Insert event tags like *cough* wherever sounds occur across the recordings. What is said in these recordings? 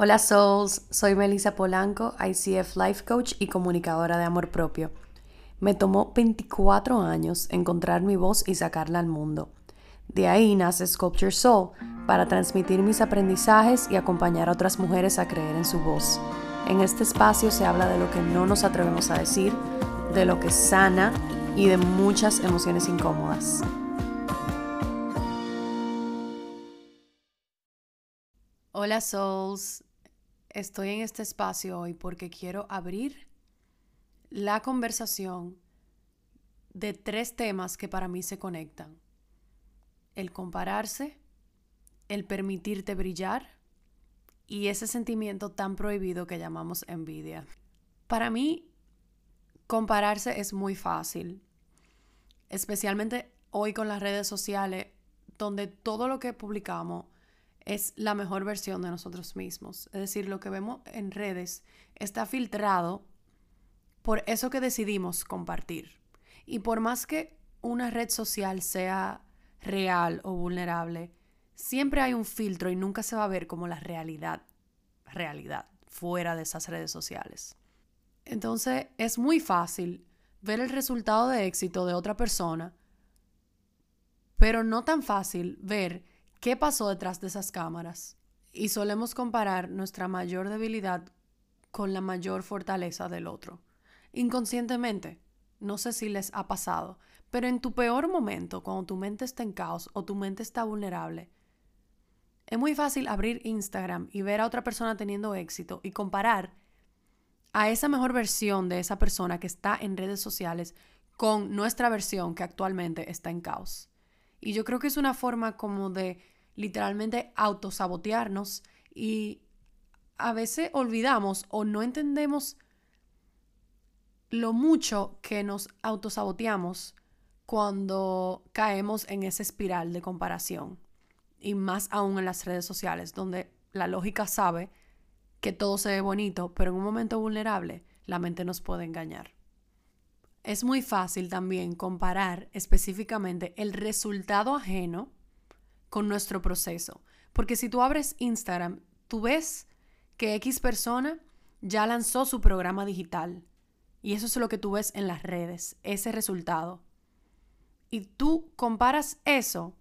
Hola Souls, soy Melissa Polanco, ICF Life Coach y comunicadora de amor propio. Me tomó 24 años encontrar mi voz y sacarla al mundo. De ahí nace Sculpture Soul, para transmitir mis aprendizajes y acompañar a otras mujeres a creer en su voz. En este espacio se habla de lo que no nos atrevemos a decir, de lo que sana y de muchas emociones incómodas. Hola Souls, estoy en este espacio hoy porque quiero abrir la conversación de tres temas que para mí se conectan. El compararse, el permitirte brillar y ese sentimiento tan prohibido que llamamos envidia. Para mí, compararse es muy fácil, especialmente hoy con las redes sociales, donde todo lo que publicamos es la mejor versión de nosotros mismos. Es decir, lo que vemos en redes está filtrado por eso que decidimos compartir. Y por más que una red social sea real o vulnerable, siempre hay un filtro y nunca se va a ver como la realidad, realidad, fuera de esas redes sociales. Entonces es muy fácil ver el resultado de éxito de otra persona, pero no tan fácil ver qué pasó detrás de esas cámaras. Y solemos comparar nuestra mayor debilidad con la mayor fortaleza del otro. Inconscientemente, no sé si les ha pasado, pero en tu peor momento, cuando tu mente está en caos o tu mente está vulnerable, es muy fácil abrir Instagram y ver a otra persona teniendo éxito y comparar a esa mejor versión de esa persona que está en redes sociales con nuestra versión que actualmente está en caos. Y yo creo que es una forma como de literalmente autosabotearnos y a veces olvidamos o no entendemos lo mucho que nos autosaboteamos cuando caemos en esa espiral de comparación. Y más aún en las redes sociales, donde la lógica sabe que todo se ve bonito, pero en un momento vulnerable la mente nos puede engañar. Es muy fácil también comparar específicamente el resultado ajeno con nuestro proceso. Porque si tú abres Instagram, tú ves que X persona ya lanzó su programa digital. Y eso es lo que tú ves en las redes, ese resultado. Y tú comparas eso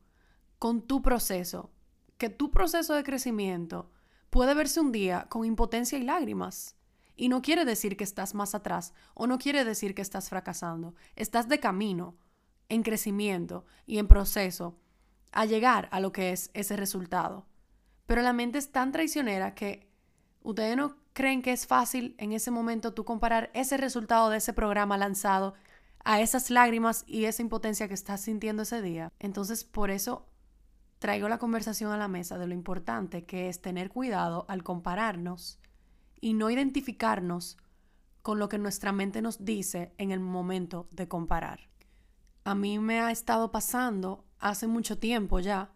con tu proceso, que tu proceso de crecimiento puede verse un día con impotencia y lágrimas. Y no quiere decir que estás más atrás o no quiere decir que estás fracasando. Estás de camino, en crecimiento y en proceso a llegar a lo que es ese resultado. Pero la mente es tan traicionera que ustedes no creen que es fácil en ese momento tú comparar ese resultado de ese programa lanzado a esas lágrimas y esa impotencia que estás sintiendo ese día. Entonces, por eso traigo la conversación a la mesa de lo importante que es tener cuidado al compararnos y no identificarnos con lo que nuestra mente nos dice en el momento de comparar. A mí me ha estado pasando hace mucho tiempo ya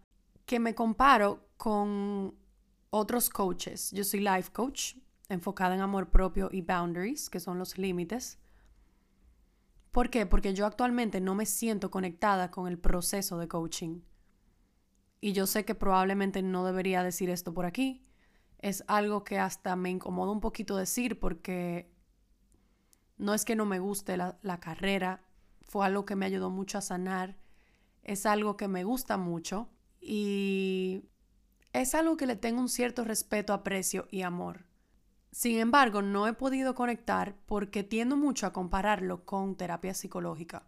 que me comparo con otros coaches. Yo soy life coach, enfocada en amor propio y boundaries, que son los límites. ¿Por qué? Porque yo actualmente no me siento conectada con el proceso de coaching. Y yo sé que probablemente no debería decir esto por aquí, es algo que hasta me incomoda un poquito decir porque no es que no me guste la, la, carrera, fue algo que me ayudó mucho a sanar, es algo que me gusta mucho y es algo que le tengo un cierto respeto, aprecio y amor. Sin embargo, no he podido conectar porque tiendo mucho a compararlo con terapia psicológica.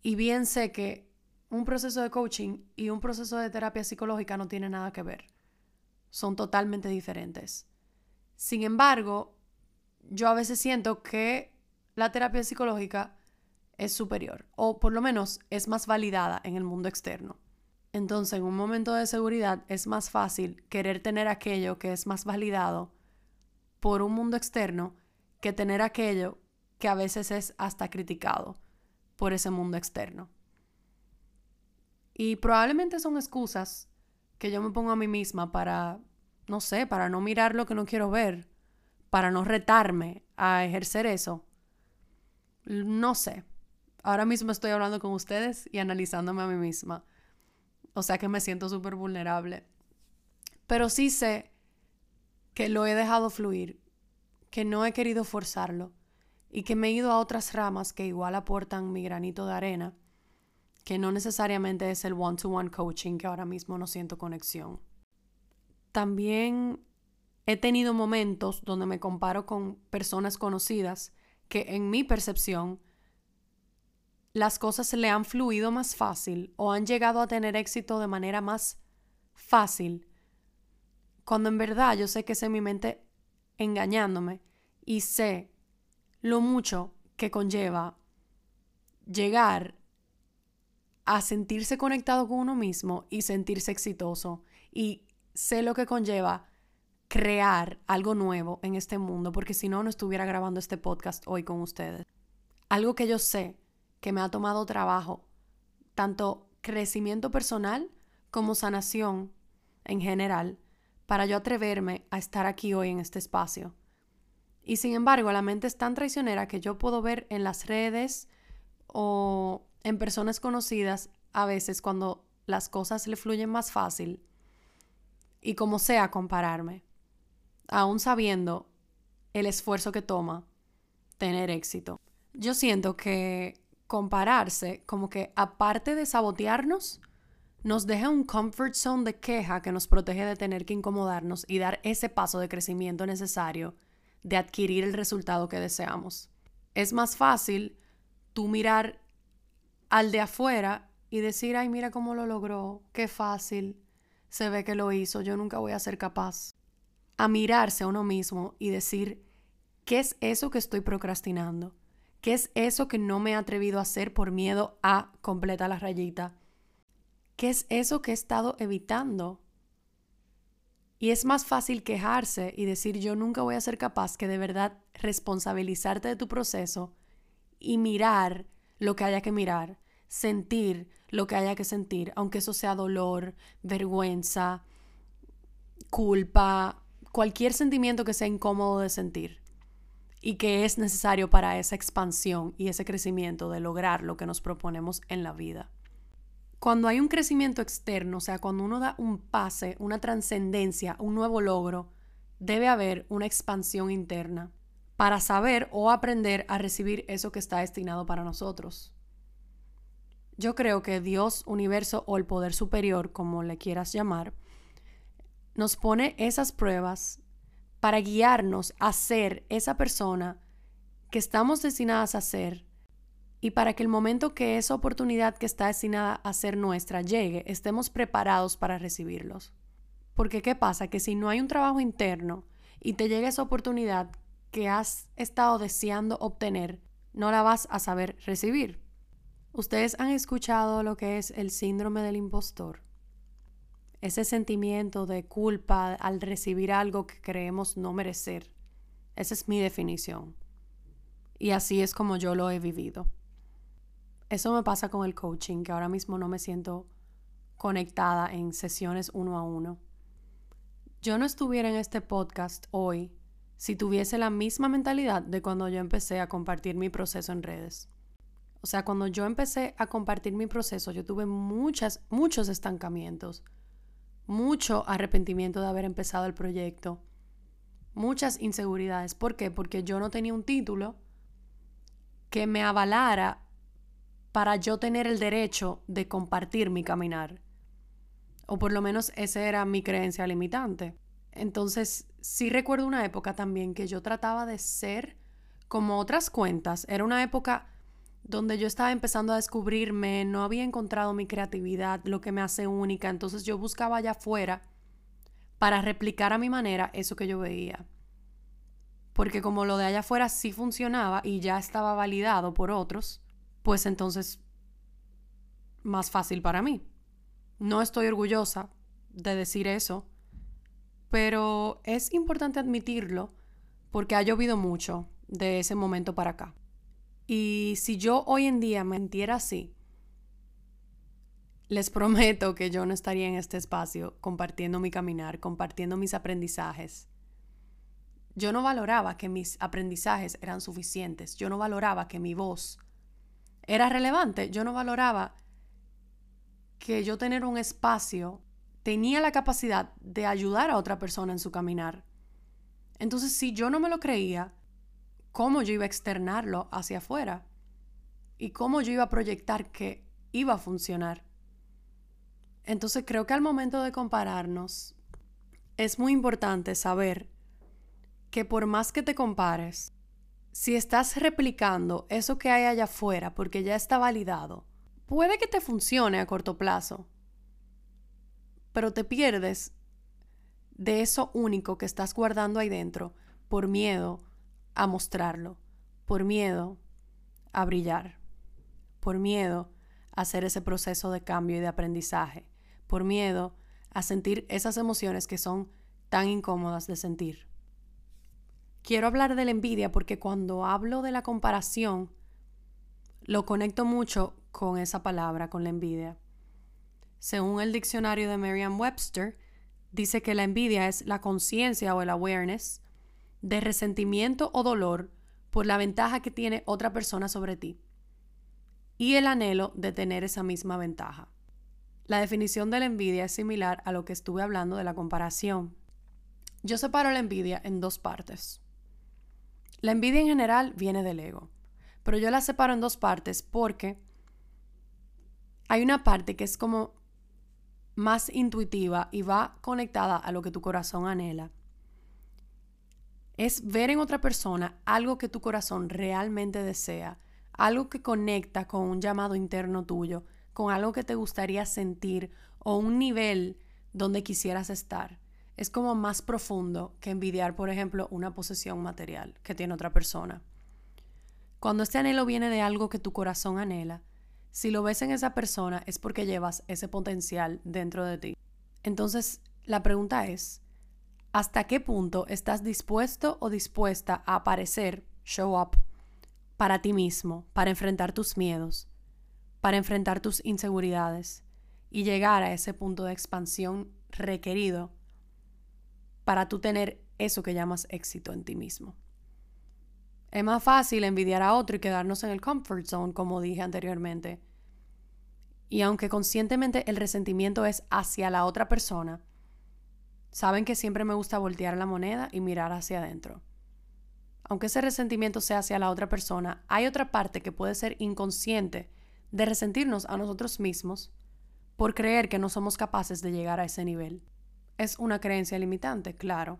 Y bien sé que un proceso de coaching y un proceso de terapia psicológica no tienen nada que ver son totalmente diferentes. Sin embargo, yo a veces siento que la terapia psicológica es superior o por lo menos es más validada en el mundo externo. Entonces, en un momento de seguridad es más fácil querer tener aquello que es más validado por un mundo externo que tener aquello que a veces es hasta criticado por ese mundo externo. Y probablemente son excusas que yo me pongo a mí misma para, no sé, para no mirar lo que no quiero ver, para no retarme a ejercer eso. No sé. Ahora mismo estoy hablando con ustedes y analizándome a mí misma. O sea que me siento súper vulnerable. Pero sí sé que lo he dejado fluir, que no he querido forzarlo y que me he ido a otras ramas que igual aportan mi granito de arena, que no necesariamente es el one-to-one coaching que ahora mismo no siento conexión. También he tenido momentos donde me comparo con personas conocidas que en mi percepción las cosas le han fluido más fácil o han llegado a tener éxito de manera más fácil, cuando en verdad yo sé que es mi mente engañándome y sé lo mucho que conlleva llegar a sentirse conectado con uno mismo y sentirse exitoso. Y sé lo que conlleva crear algo nuevo en este mundo, porque si no, no estuviera grabando este podcast hoy con ustedes. Algo que yo sé que me ha tomado trabajo, tanto crecimiento personal como sanación en general, para yo atreverme a estar aquí hoy en este espacio. Y sin embargo, la mente es tan traicionera que yo puedo ver en las redes o en personas conocidas a veces cuando las cosas le fluyen más fácil y como sea compararme, aún sabiendo el esfuerzo que toma tener éxito. Yo siento que compararse, como que aparte de sabotearnos, nos deja un comfort zone de queja que nos protege de tener que incomodarnos y dar ese paso de crecimiento necesario de adquirir el resultado que deseamos. Es más fácil tú mirar al de afuera y decir, ay, mira cómo lo logró, qué fácil, se ve que lo hizo, yo nunca voy a ser capaz. A mirarse a uno mismo y decir, ¿qué es eso que estoy procrastinando? ¿Qué es eso que no me he atrevido a hacer por miedo a completar la rayita? ¿Qué es eso que he estado evitando? Y es más fácil quejarse y decir yo nunca voy a ser capaz que de verdad responsabilizarte de tu proceso y mirar lo que haya que mirar, sentir lo que haya que sentir, aunque eso sea dolor, vergüenza, culpa, cualquier sentimiento que sea incómodo de sentir y que es necesario para esa expansión y ese crecimiento de lograr lo que nos proponemos en la vida. Cuando hay un crecimiento externo, o sea, cuando uno da un pase, una trascendencia, un nuevo logro, debe haber una expansión interna para saber o aprender a recibir eso que está destinado para nosotros. Yo creo que Dios, universo o el poder superior, como le quieras llamar, nos pone esas pruebas para guiarnos a ser esa persona que estamos destinadas a ser y para que el momento que esa oportunidad que está destinada a ser nuestra llegue, estemos preparados para recibirlos. Porque ¿qué pasa? Que si no hay un trabajo interno y te llega esa oportunidad que has estado deseando obtener, no la vas a saber recibir. Ustedes han escuchado lo que es el síndrome del impostor ese sentimiento de culpa al recibir algo que creemos no merecer. Esa es mi definición. Y así es como yo lo he vivido. Eso me pasa con el coaching, que ahora mismo no me siento conectada en sesiones uno a uno. Yo no estuviera en este podcast hoy si tuviese la misma mentalidad de cuando yo empecé a compartir mi proceso en redes. O sea, cuando yo empecé a compartir mi proceso, yo tuve muchas, muchos estancamientos mucho arrepentimiento de haber empezado el proyecto, muchas inseguridades. ¿Por qué? Porque yo no tenía un título que me avalara para yo tener el derecho de compartir mi caminar. O por lo menos esa era mi creencia limitante. Entonces, sí recuerdo una época también que yo trataba de ser como otras cuentas. Era una época donde yo estaba empezando a descubrirme, no había encontrado mi creatividad, lo que me hace única, entonces yo buscaba allá afuera para replicar a mi manera eso que yo veía. Porque como lo de allá afuera sí funcionaba y ya estaba validado por otros, pues entonces más fácil para mí. No estoy orgullosa de decir eso, pero es importante admitirlo porque ha llovido mucho de ese momento para acá. Y si yo hoy en día me sintiera así, les *laughs* prometo que yo no estaría en este espacio compartiendo mi caminar, compartiendo mis aprendizajes. Yo no valoraba que mis aprendizajes eran suficientes, yo no valoraba que mi voz era relevante, yo no valoraba que yo tener un espacio tenía la capacidad de ayudar a otra persona en su caminar. Entonces, si yo no me lo creía, ¿cómo yo iba a externarlo hacia afuera? ¿Y cómo yo iba a proyectar que iba a funcionar? Entonces, creo que al momento de compararnos, es muy importante saber que por más que te compares, si estás replicando eso que hay allá afuera porque ya está validado, puede que te funcione a corto plazo, pero te pierdes de eso único que estás guardando ahí dentro por miedo a mostrarlo, por miedo a brillar, por miedo a hacer ese proceso de cambio y de aprendizaje, por miedo a sentir esas emociones que son tan incómodas de sentir. Quiero hablar de la envidia porque cuando hablo de la comparación, lo conecto mucho con esa palabra, con la envidia. Según el diccionario de Merriam-Webster, dice que la envidia es la conciencia o el awareness de resentimiento o dolor por la ventaja que tiene otra persona sobre ti y el anhelo de tener esa misma ventaja. La definición de la envidia es similar a lo que estuve hablando de la comparación. Yo separo la envidia en dos partes. La envidia en general viene del ego, pero yo la separo en dos partes porque hay una parte que es como más intuitiva y va conectada a lo que tu corazón anhela. Es ver en otra persona algo que tu corazón realmente desea, algo que conecta con un llamado interno tuyo, con algo que te gustaría sentir o un nivel donde quisieras estar. Es como más profundo que envidiar, por ejemplo, una posesión material que tiene otra persona. Cuando este anhelo viene de algo que tu corazón anhela, si lo ves en esa persona es porque llevas ese potencial dentro de ti. Entonces, la pregunta es, ¿hasta qué punto estás dispuesto o dispuesta a aparecer, show up, para ti mismo, para enfrentar tus miedos, para enfrentar tus inseguridades y llegar a ese punto de expansión requerido para tú tener eso que llamas éxito en ti mismo? Es más fácil envidiar a otro y quedarnos en el comfort zone, como dije anteriormente. Y aunque conscientemente el resentimiento es hacia la otra persona, saben que siempre me gusta voltear la moneda y mirar hacia adentro. Aunque ese resentimiento sea hacia la otra persona, hay otra parte que puede ser inconsciente de resentirnos a nosotros mismos por creer que no somos capaces de llegar a ese nivel. Es una creencia limitante, claro.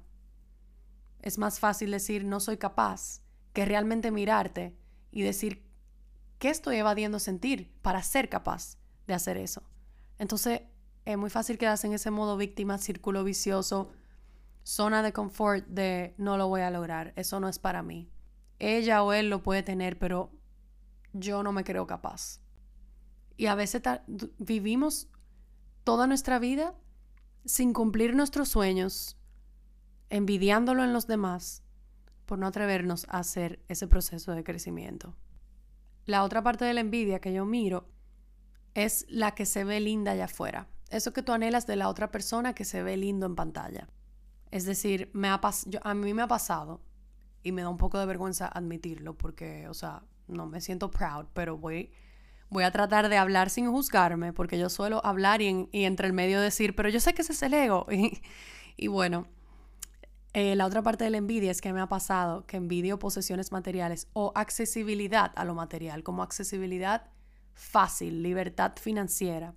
Es más fácil decir no soy capaz que realmente mirarte y decir, ¿qué estoy evadiendo sentir para ser capaz de hacer eso? Entonces, es muy fácil quedarse en ese modo víctima, círculo vicioso, zona de confort de no lo voy a lograr, eso no es para mí. Ella o él lo puede tener, pero yo no me creo capaz. Y a veces vivimos toda nuestra vida sin cumplir nuestros sueños, envidiándolo en los demás por no atrevernos a hacer ese proceso de crecimiento. La otra parte de la envidia que yo miro es la que se ve linda allá afuera. Eso que tú anhelas de la otra persona que se ve lindo en pantalla. Es decir, me ha a mí me ha pasado y me da un poco de vergüenza admitirlo porque, o sea, no me siento proud, pero voy, voy a tratar de hablar sin juzgarme porque yo suelo hablar y, entre el medio decir, pero yo sé que ese es el ego. *laughs* y bueno, eh, la otra parte de la envidia es que me ha pasado que envidio posesiones materiales o accesibilidad a lo material, como accesibilidad fácil, libertad financiera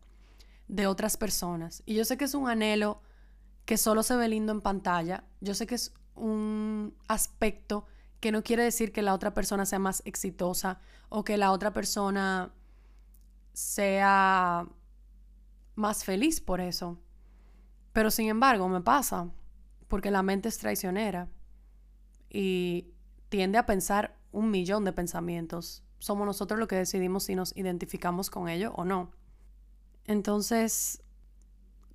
de otras personas. Y yo sé que es un anhelo que solo se ve lindo en pantalla. Yo sé que es un aspecto que no quiere decir que la otra persona sea más exitosa o que la otra persona sea más feliz por eso. Pero sin embargo, me pasa porque la mente es traicionera y tiende a pensar un millón de pensamientos. Somos nosotros los que decidimos si nos identificamos con ello o no. Entonces,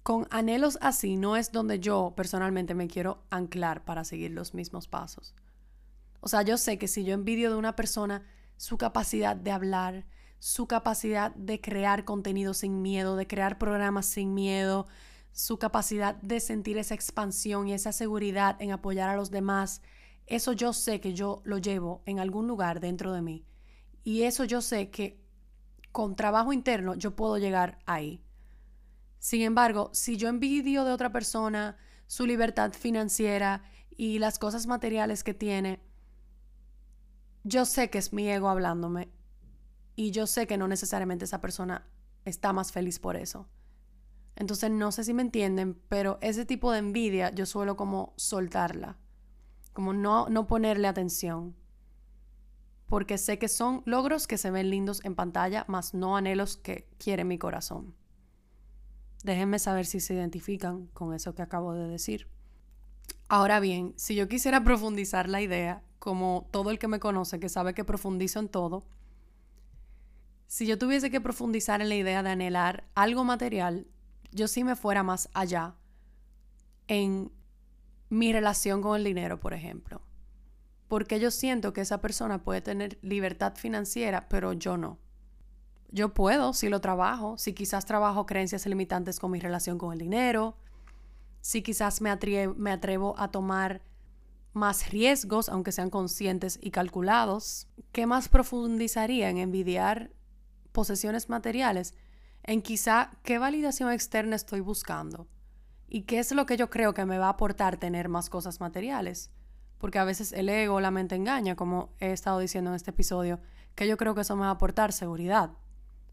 con anhelos así no es donde yo personalmente me quiero anclar para seguir los mismos pasos. O sea, yo sé que si yo envidio de una persona su capacidad de hablar, su capacidad de crear contenido sin miedo, de crear programas sin miedo, su capacidad de sentir esa expansión y esa seguridad en apoyar a los demás, eso yo sé que yo lo llevo en algún lugar dentro de mí. Y eso yo sé que con trabajo interno yo puedo llegar ahí. Sin embargo, si yo envidio de otra persona su libertad financiera y las cosas materiales que tiene, yo sé que es mi ego hablándome y yo sé que no necesariamente esa persona está más feliz por eso. Entonces no sé si me entienden, pero ese tipo de envidia yo suelo como soltarla, como no, no ponerle atención, porque sé que son logros que se ven lindos en pantalla, más no anhelos que quiere mi corazón. Déjenme saber si se identifican con eso que acabo de decir. Ahora bien, si yo quisiera profundizar la idea, como todo el que me conoce, que sabe que profundizo en todo, si yo tuviese que profundizar en la idea de anhelar algo material, yo sí me fuera más allá en mi relación con el dinero, por ejemplo. Porque yo siento que esa persona puede tener libertad financiera, pero yo no. Yo puedo, si lo trabajo, si quizás trabajo creencias limitantes con mi relación con el dinero, si quizás me, atrevo a tomar más riesgos, aunque sean conscientes y calculados. ¿Qué más profundizaría en envidiar posesiones materiales? En quizá qué validación externa estoy buscando y qué es lo que yo creo que me va a aportar tener más cosas materiales. Porque a veces el ego, la mente engaña, como he estado diciendo en este episodio, que yo creo que eso me va a aportar seguridad,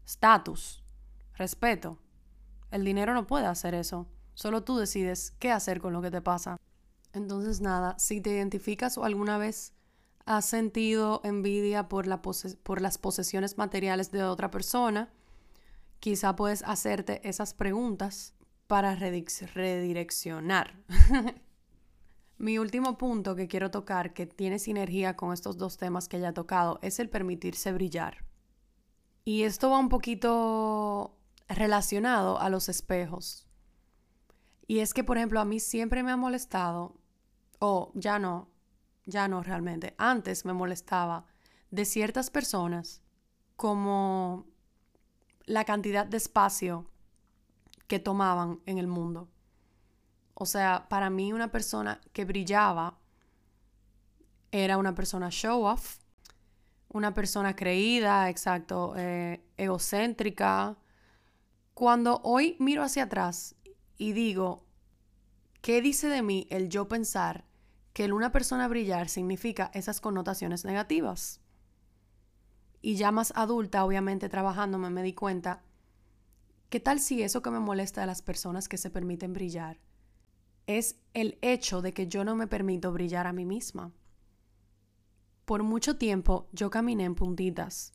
estatus, respeto. El dinero no puede hacer eso. Solo tú decides qué hacer con lo que te pasa. Entonces, nada, si te identificas o alguna vez has sentido envidia por, la por las posesiones materiales de otra persona, quizá puedes hacerte esas preguntas para redireccionar. *laughs* Mi último punto que quiero tocar, que tiene sinergia con estos dos temas que ya he tocado, es el permitirse brillar. Y esto va un poquito relacionado a los espejos. Y es que, por ejemplo, a mí siempre me ha molestado, o ya no, ya no realmente, antes me molestaba de ciertas personas como la cantidad de espacio que tomaban en el mundo. O sea, para mí una persona que brillaba era una persona show off, una persona creída, exacto, eh, egocéntrica. Cuando hoy miro hacia atrás y digo, ¿qué dice de mí el yo pensar que el una persona brillar significa esas connotaciones negativas? Y ya más adulta, obviamente trabajándome, me di cuenta, ¿qué tal si eso que me molesta de las personas que se permiten brillar es el hecho de que yo no me permito brillar a mí misma? Por mucho tiempo yo caminé en puntitas.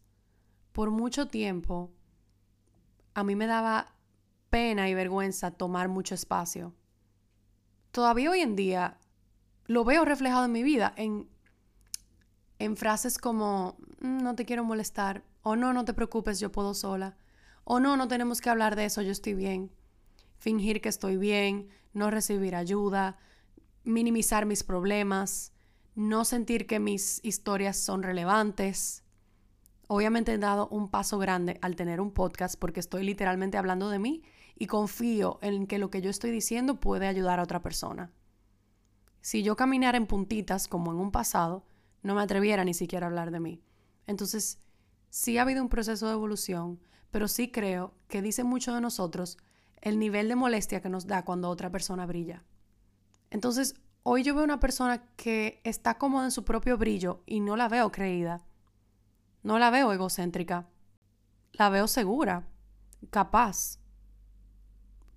Por mucho tiempo a mí me daba pena y vergüenza tomar mucho espacio. Todavía hoy en día lo veo reflejado en mi vida en, en frases como no te quiero molestar o no, no te preocupes, yo puedo sola o no, no tenemos que hablar de eso, yo estoy bien. Fingir que estoy bien, no recibir ayuda, minimizar mis problemas, no sentir que mis historias son relevantes. Obviamente he dado un paso grande al tener un podcast porque estoy literalmente hablando de mí y confío en que lo que yo estoy diciendo puede ayudar a otra persona. Si yo caminara en puntitas como en un pasado, no me atreviera ni siquiera a hablar de mí. Entonces, sí ha habido un proceso de evolución, pero sí creo que dice mucho de nosotros el nivel de molestia que nos da cuando otra persona brilla. Entonces, hoy yo veo una persona que está cómoda en su propio brillo y no la veo creída. No la veo egocéntrica. La veo segura, capaz,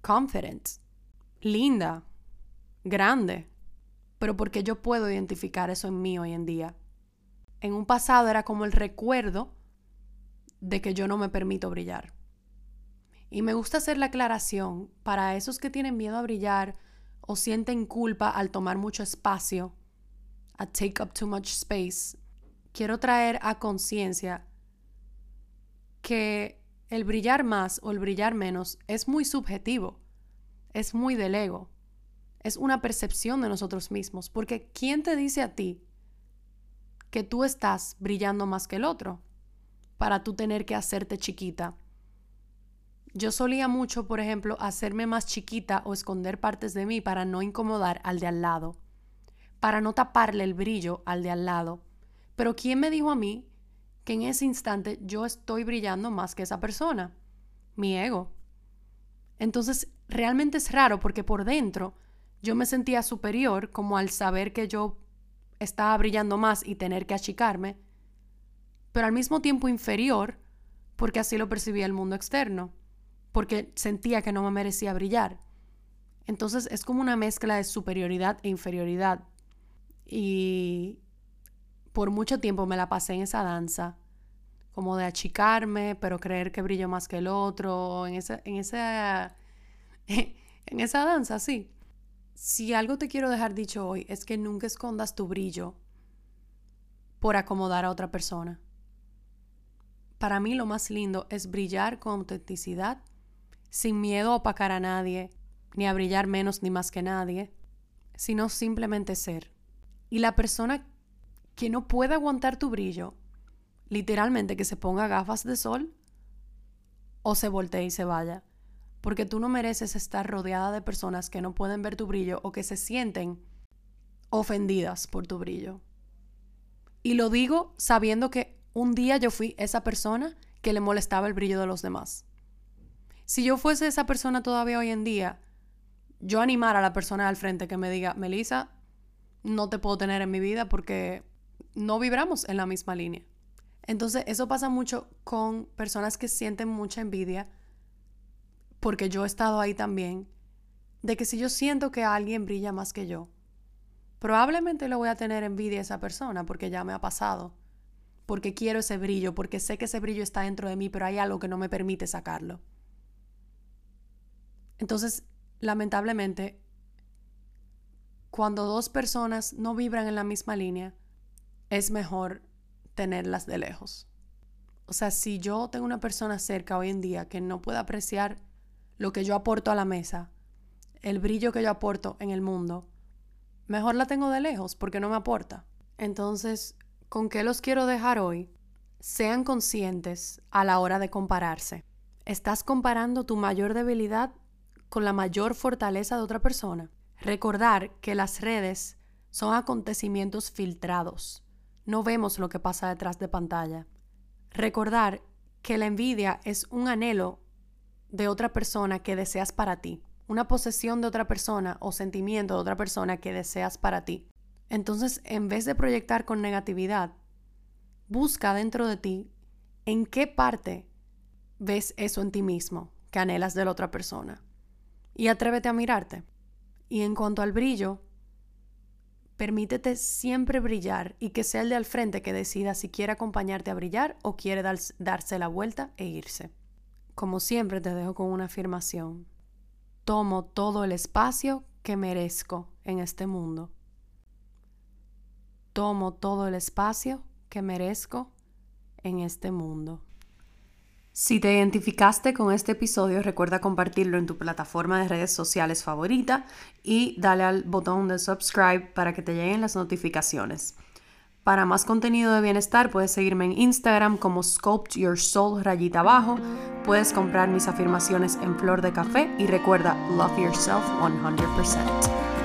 confident, linda, grande, pero porque yo puedo identificar eso en mí hoy en día. En un pasado era como el recuerdo de que yo no me permito brillar. Y me gusta hacer la aclaración para esos que tienen miedo a brillar o sienten culpa al tomar mucho espacio, a take up too much space. Quiero traer a conciencia que el brillar más o el brillar menos es muy subjetivo es muy del ego. Es una percepción de nosotros mismos. Porque ¿quién te dice a ti que tú estás brillando más que el otro? Para tú tener que hacerte chiquita. Yo solía mucho, por ejemplo, hacerme más chiquita o esconder partes de mí para no incomodar al de al lado. Para no taparle el brillo al de al lado. Pero ¿quién me dijo a mí que en ese instante yo estoy brillando más que esa persona? Mi ego. Entonces, realmente es raro porque por dentro yo me sentía superior como al saber que yo estaba brillando más y tener que achicarme, pero al mismo tiempo inferior porque así lo percibía el mundo externo, porque sentía que no me merecía brillar. Entonces es como una mezcla de superioridad e inferioridad. Y por mucho tiempo me la pasé en esa danza, como de achicarme, pero creer que brillo más que el otro, en esa, en esa, *laughs* en esa danza, sí. Si algo te quiero dejar dicho hoy es que nunca escondas tu brillo por acomodar a otra persona. Para mí lo más lindo es brillar con autenticidad, sin miedo a opacar a nadie, ni a brillar menos ni más que nadie, sino simplemente ser. Y la persona que no puede aguantar tu brillo, literalmente que se ponga gafas de sol o se voltee y se vaya porque tú no mereces estar rodeada de personas que no pueden ver tu brillo o que se sienten ofendidas por tu brillo. Y lo digo sabiendo que un día yo fui esa persona que le molestaba el brillo de los demás. Si yo fuese esa persona todavía hoy en día, yo animara a la persona al frente que me diga, Melissa, no te puedo tener en mi vida porque no vibramos en la misma línea. Entonces, eso pasa mucho con personas que sienten mucha envidia porque yo he estado ahí también, de que si yo siento que alguien brilla más que yo, probablemente le voy a tener envidia a esa persona porque ya me ha pasado, porque quiero ese brillo, porque sé que ese brillo está dentro de mí, pero hay algo que no me permite sacarlo. Entonces, lamentablemente, cuando dos personas no vibran en la misma línea, es mejor tenerlas de lejos. O sea, si yo tengo una persona cerca hoy en día que no puede apreciar lo que yo aporto a la mesa, el brillo que yo aporto en el mundo, mejor la tengo de lejos porque no me aporta. Entonces, ¿con qué los quiero dejar hoy? Sean conscientes a la hora de compararse. ¿Estás comparando tu mayor debilidad con la mayor fortaleza de otra persona? Recordar que las redes son acontecimientos filtrados. No vemos lo que pasa detrás de pantalla. Recordar que la envidia es un anhelo de otra persona que deseas para ti, una posesión de otra persona o sentimiento de otra persona que deseas para ti. Entonces, en vez de proyectar con negatividad, busca dentro de ti en qué parte ves eso en ti mismo que anhelas de la otra persona. Y atrévete a mirarte. Y en cuanto al brillo, permítete siempre brillar y que sea el de al frente que decida si quiere acompañarte a brillar o quiere darse la vuelta e irse. Como siempre te dejo con una afirmación. Tomo todo el espacio que merezco en este mundo. Tomo todo el espacio que merezco en este mundo. Si te identificaste con este episodio, recuerda compartirlo en tu plataforma de redes sociales favorita y dale al botón de subscribe para que te lleguen las notificaciones. Para más contenido de bienestar puedes seguirme en Instagram como Sculpt Your Soul rayita abajo. Puedes comprar mis afirmaciones en flor de café y recuerda, love yourself 100%.